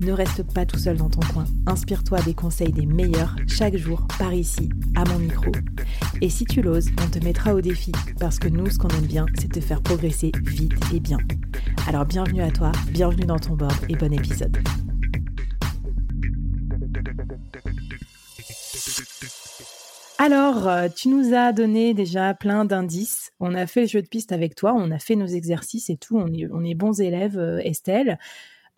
Ne reste pas tout seul dans ton coin. Inspire-toi des conseils des meilleurs chaque jour par ici, à mon micro. Et si tu l'oses, on te mettra au défi parce que nous, ce qu'on aime bien, c'est te faire progresser vite et bien. Alors bienvenue à toi, bienvenue dans ton board et bon épisode. Alors, euh, tu nous as donné déjà plein d'indices. On a fait le jeu de piste avec toi, on a fait nos exercices et tout. On est, on est bons élèves, euh, Estelle.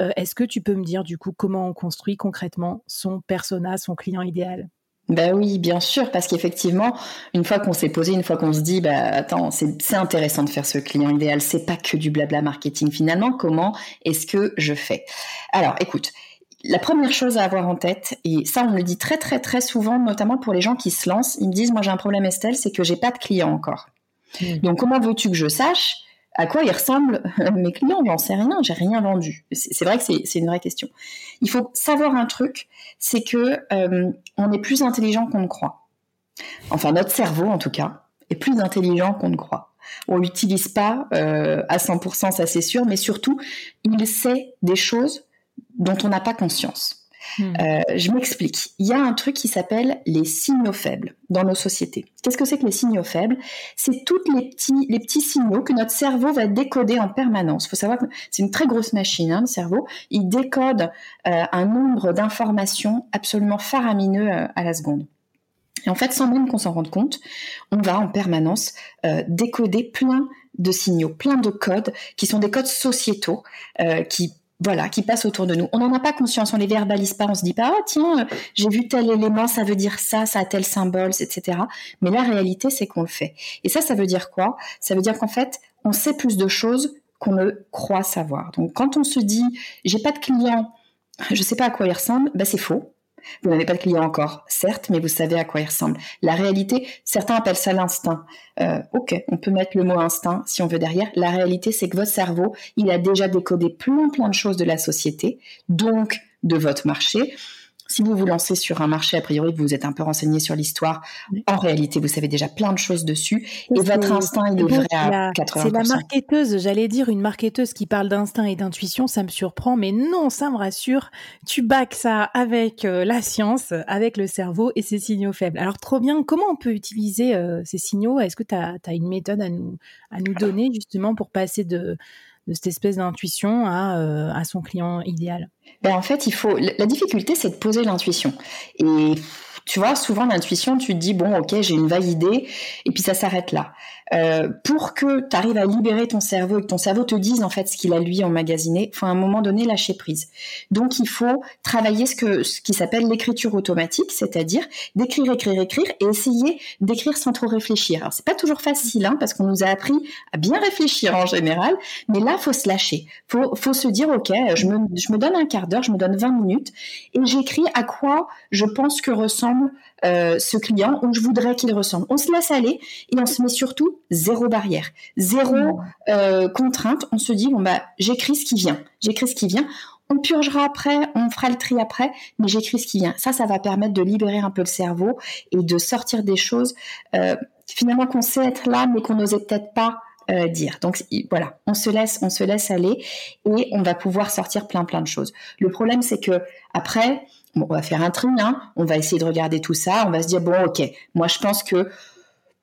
Euh, est-ce que tu peux me dire du coup comment on construit concrètement son persona, son client idéal? Ben oui, bien sûr, parce qu'effectivement, une fois qu'on s'est posé, une fois qu'on se dit, bah attends, c'est intéressant de faire ce client idéal, c'est pas que du blabla marketing finalement. Comment est-ce que je fais? Alors, écoute, la première chose à avoir en tête, et ça on me le dit très très très souvent, notamment pour les gens qui se lancent, ils me disent, moi j'ai un problème Estelle, c'est que j'ai pas de clients encore. Mmh. Donc comment veux-tu que je sache à quoi ils ressemblent mes clients J'en sais rien, j'ai rien vendu. C'est vrai que c'est une vraie question. Il faut savoir un truc, c'est que euh, on est plus intelligent qu'on ne croit. Enfin, notre cerveau, en tout cas, est plus intelligent qu'on ne croit. On l'utilise pas euh, à 100%, ça c'est sûr, mais surtout, il sait des choses dont on n'a pas conscience. Hmm. Euh, je m'explique. Il y a un truc qui s'appelle les signaux faibles dans nos sociétés. Qu'est-ce que c'est que les signaux faibles? C'est tous les petits, les petits signaux que notre cerveau va décoder en permanence. Il faut savoir que c'est une très grosse machine, hein, le cerveau. Il décode euh, un nombre d'informations absolument faramineux euh, à la seconde. Et en fait, sans même qu'on s'en rende compte, on va en permanence décoder plein de signaux, plein de codes qui sont des codes sociétaux qui voilà, qui passent autour de nous. On n'en a pas conscience, on les verbalise pas, on se dit pas, ah tiens, euh, j'ai vu tel élément, ça veut dire ça, ça a tel symbole, etc. Mais la réalité, c'est qu'on le fait. Et ça, ça veut dire quoi? Ça veut dire qu'en fait, on sait plus de choses qu'on ne croit savoir. Donc, quand on se dit, j'ai pas de client, je sais pas à quoi il ressemble, ben c'est faux. Vous n'avez pas de client encore, certes, mais vous savez à quoi il ressemble. La réalité, certains appellent ça l'instinct. Euh, ok, on peut mettre le mot instinct si on veut derrière. La réalité, c'est que votre cerveau, il a déjà décodé plein plein de choses de la société, donc de votre marché. Si vous vous lancez sur un marché, a priori, vous êtes un peu renseigné sur l'histoire. En réalité, vous savez déjà plein de choses dessus. Et, votre instinct, il est vrai à 80%. C'est la marketeuse, j'allais dire, une marketeuse qui parle d'instinct et d'intuition, ça me surprend. Mais non, ça me rassure. Tu bacs ça avec euh, la science, avec le cerveau et ses signaux faibles. Alors, trop bien. Comment on peut utiliser euh, ces signaux? Est-ce que tu as, une méthode à nous, à nous donner, justement, pour passer de de cette espèce d'intuition à, euh, à son client idéal ben En fait, il faut. La difficulté, c'est de poser l'intuition. Et tu vois, souvent l'intuition, tu te dis bon, ok, j'ai une vague idée, et puis ça s'arrête là. Euh, pour que tu arrives à libérer ton cerveau et que ton cerveau te dise en fait ce qu'il a lui emmagasiné, il faut à un moment donné lâcher prise. Donc il faut travailler ce que ce qui s'appelle l'écriture automatique, c'est-à-dire d'écrire, écrire, écrire et essayer d'écrire sans trop réfléchir. Alors c'est pas toujours facile hein, parce qu'on nous a appris à bien réfléchir en général, mais là faut se lâcher. Faut faut se dire ok, je me je me donne un quart d'heure, je me donne 20 minutes et j'écris à quoi je pense que ressemble euh, ce client où je voudrais qu'il ressemble. On se laisse aller et on se met surtout zéro barrière, zéro euh, contrainte. On se dit bon bah j'écris ce qui vient, j'écris ce qui vient. On purgera après, on fera le tri après, mais j'écris ce qui vient. Ça, ça va permettre de libérer un peu le cerveau et de sortir des choses euh, finalement qu'on sait être là, mais qu'on n'osait peut-être pas dire. Donc voilà, on se laisse, on se laisse aller et on va pouvoir sortir plein plein de choses. Le problème c'est que après, on va faire un tri, hein. on va essayer de regarder tout ça, on va se dire, bon, ok, moi je pense que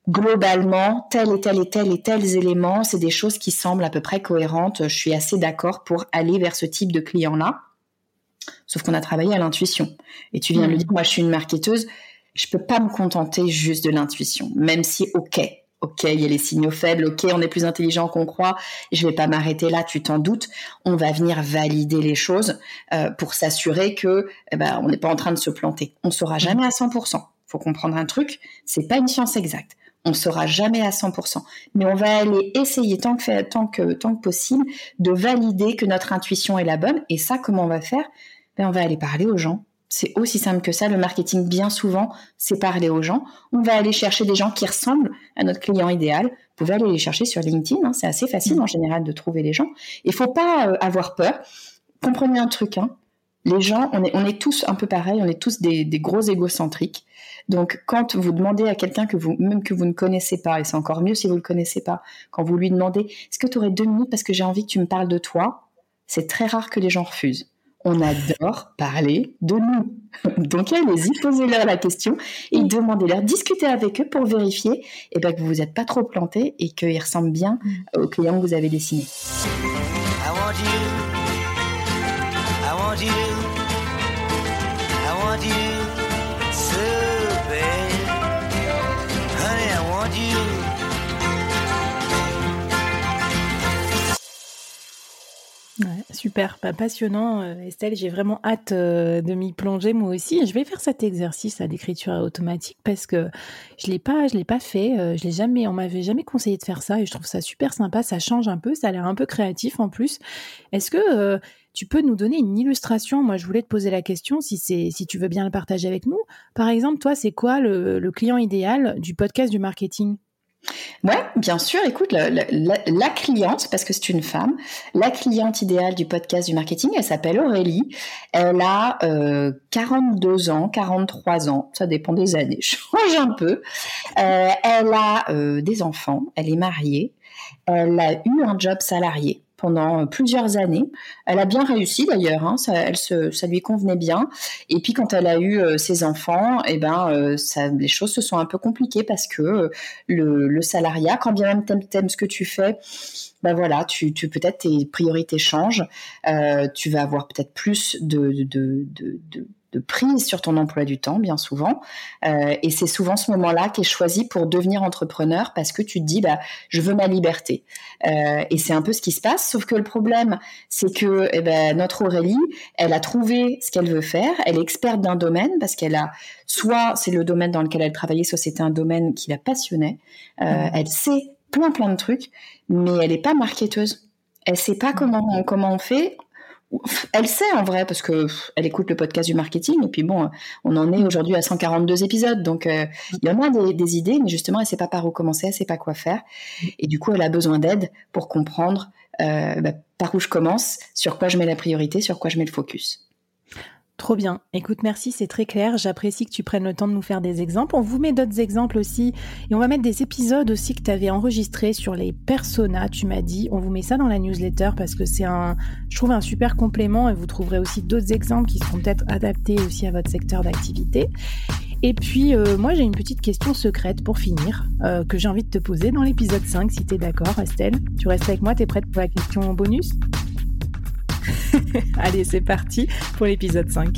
globalement, tel et tel et tel et tels éléments, c'est des choses qui semblent à peu près cohérentes, je suis assez d'accord pour aller vers ce type de client-là. Sauf qu'on a travaillé à l'intuition. Et tu viens de le mmh. dire, moi je suis une marketeuse, je peux pas me contenter juste de l'intuition, même si, ok, Ok, il y a les signaux faibles. Ok, on est plus intelligent qu'on croit. Je vais pas m'arrêter là. Tu t'en doutes. On va venir valider les choses euh, pour s'assurer que, eh ben, on n'est pas en train de se planter. On saura jamais à 100%. Faut comprendre un truc. C'est pas une science exacte. On saura jamais à 100%. Mais on va aller essayer tant que, tant que, tant que possible de valider que notre intuition est la bonne. Et ça, comment on va faire? Ben, On va aller parler aux gens c'est aussi simple que ça. Le marketing, bien souvent, c'est parler aux gens. On va aller chercher des gens qui ressemblent à notre client idéal. Vous pouvez aller les chercher sur LinkedIn. Hein. c'est assez facile en général de trouver les gens. Il faut pas euh, avoir peur. Comprenez un truc. Hein. Les gens, on est, on est tous un peu pareil. On est tous des, gros égocentriques. Donc, quand vous demandez à quelqu'un que vous, même que vous ne connaissez pas, et c'est encore mieux si vous le connaissez pas, quand vous lui demandez, est-ce que tu aurais deux minutes parce que j'ai envie que tu me parles de toi, c'est très rare que les gens refusent on adore parler de nous. Donc allez-y, posez-leur la question et demandez-leur, discutez avec eux pour vérifier et eh ben, que vous n'êtes pas trop planté et qu'ils ressemblent bien mm. au client que vous avez dessiné. Super, pas passionnant euh, Estelle, j'ai vraiment hâte euh, de m'y plonger moi aussi. Je vais faire cet exercice d'écriture automatique parce que je l'ai pas je l'ai pas fait, euh, je l'ai jamais on m'avait jamais conseillé de faire ça et je trouve ça super sympa, ça change un peu, ça a l'air un peu créatif en plus. Est-ce que tu peux nous donner une illustration? Moi, je voulais te poser la question si c'est si tu veux bien le partager avec nous. Par exemple, toi, c'est quoi le client idéal du podcast du marketing? Ouais, bien sûr. Écoute, la, cliente, parce que c'est une femme, la cliente idéale du podcast du marketing, elle s'appelle Aurélie. Elle a 42 euh, ans, 43 ans, ça dépend des années, change un peu. Euh, elle a euh, des enfants, elle est mariée, elle a eu un job salarié pendant plusieurs années. Elle a bien réussi d'ailleurs, hein, ça, ça lui convenait bien. Et puis quand elle a eu euh, ses enfants, eh ben, euh, les choses se sont un peu compliquées parce que euh, le, salariat, quand bien même t'aimes, aimes ce que tu fais, ben voilà, tu, tu peut-être tes priorités changent, tu vas avoir peut-être plus de, de, de, de de prise sur ton emploi du temps, bien souvent. Euh, et c'est souvent ce moment-là qui est choisi pour devenir entrepreneur parce que tu te dis, bah, je veux ma liberté. Euh, et c'est un peu ce qui se passe. Sauf que le problème, c'est que eh ben, notre Aurélie, elle a trouvé ce qu'elle veut faire. Elle est experte d'un domaine parce qu'elle a, soit c'est le domaine dans lequel elle travaillait, soit c'était un domaine qui la passionnait. Euh, mmh. Elle sait plein plein de trucs, mais elle n'est pas marketeuse. Elle sait pas comment comment on fait elle sait en vrai parce que elle écoute le podcast du marketing et puis bon, on en est aujourd'hui à 142 épisodes donc euh, il y a des, idées mais justement elle sait pas par où commencer, elle sait pas quoi faire et du coup elle a besoin d'aide pour comprendre euh, bah, par où je commence, sur quoi je mets la priorité, sur quoi je mets le focus. Trop bien. Écoute, merci, c'est très clair. J'apprécie que tu prennes le temps de nous faire des exemples. On vous met d'autres exemples aussi. Et on va mettre des épisodes aussi que tu avais enregistrés sur les personas, tu m'as dit. On vous met ça dans la newsletter parce que c'est un, je trouve, un super complément et vous trouverez aussi d'autres exemples qui seront peut-être adaptés aussi à votre secteur d'activité. Et puis, euh, moi, j'ai une petite question secrète pour finir, euh, que j'ai envie de te poser dans l'épisode 5, si tu es d'accord, Estelle. Tu restes avec moi, tu es prête pour la question bonus? Allez, c'est parti pour l'épisode 5.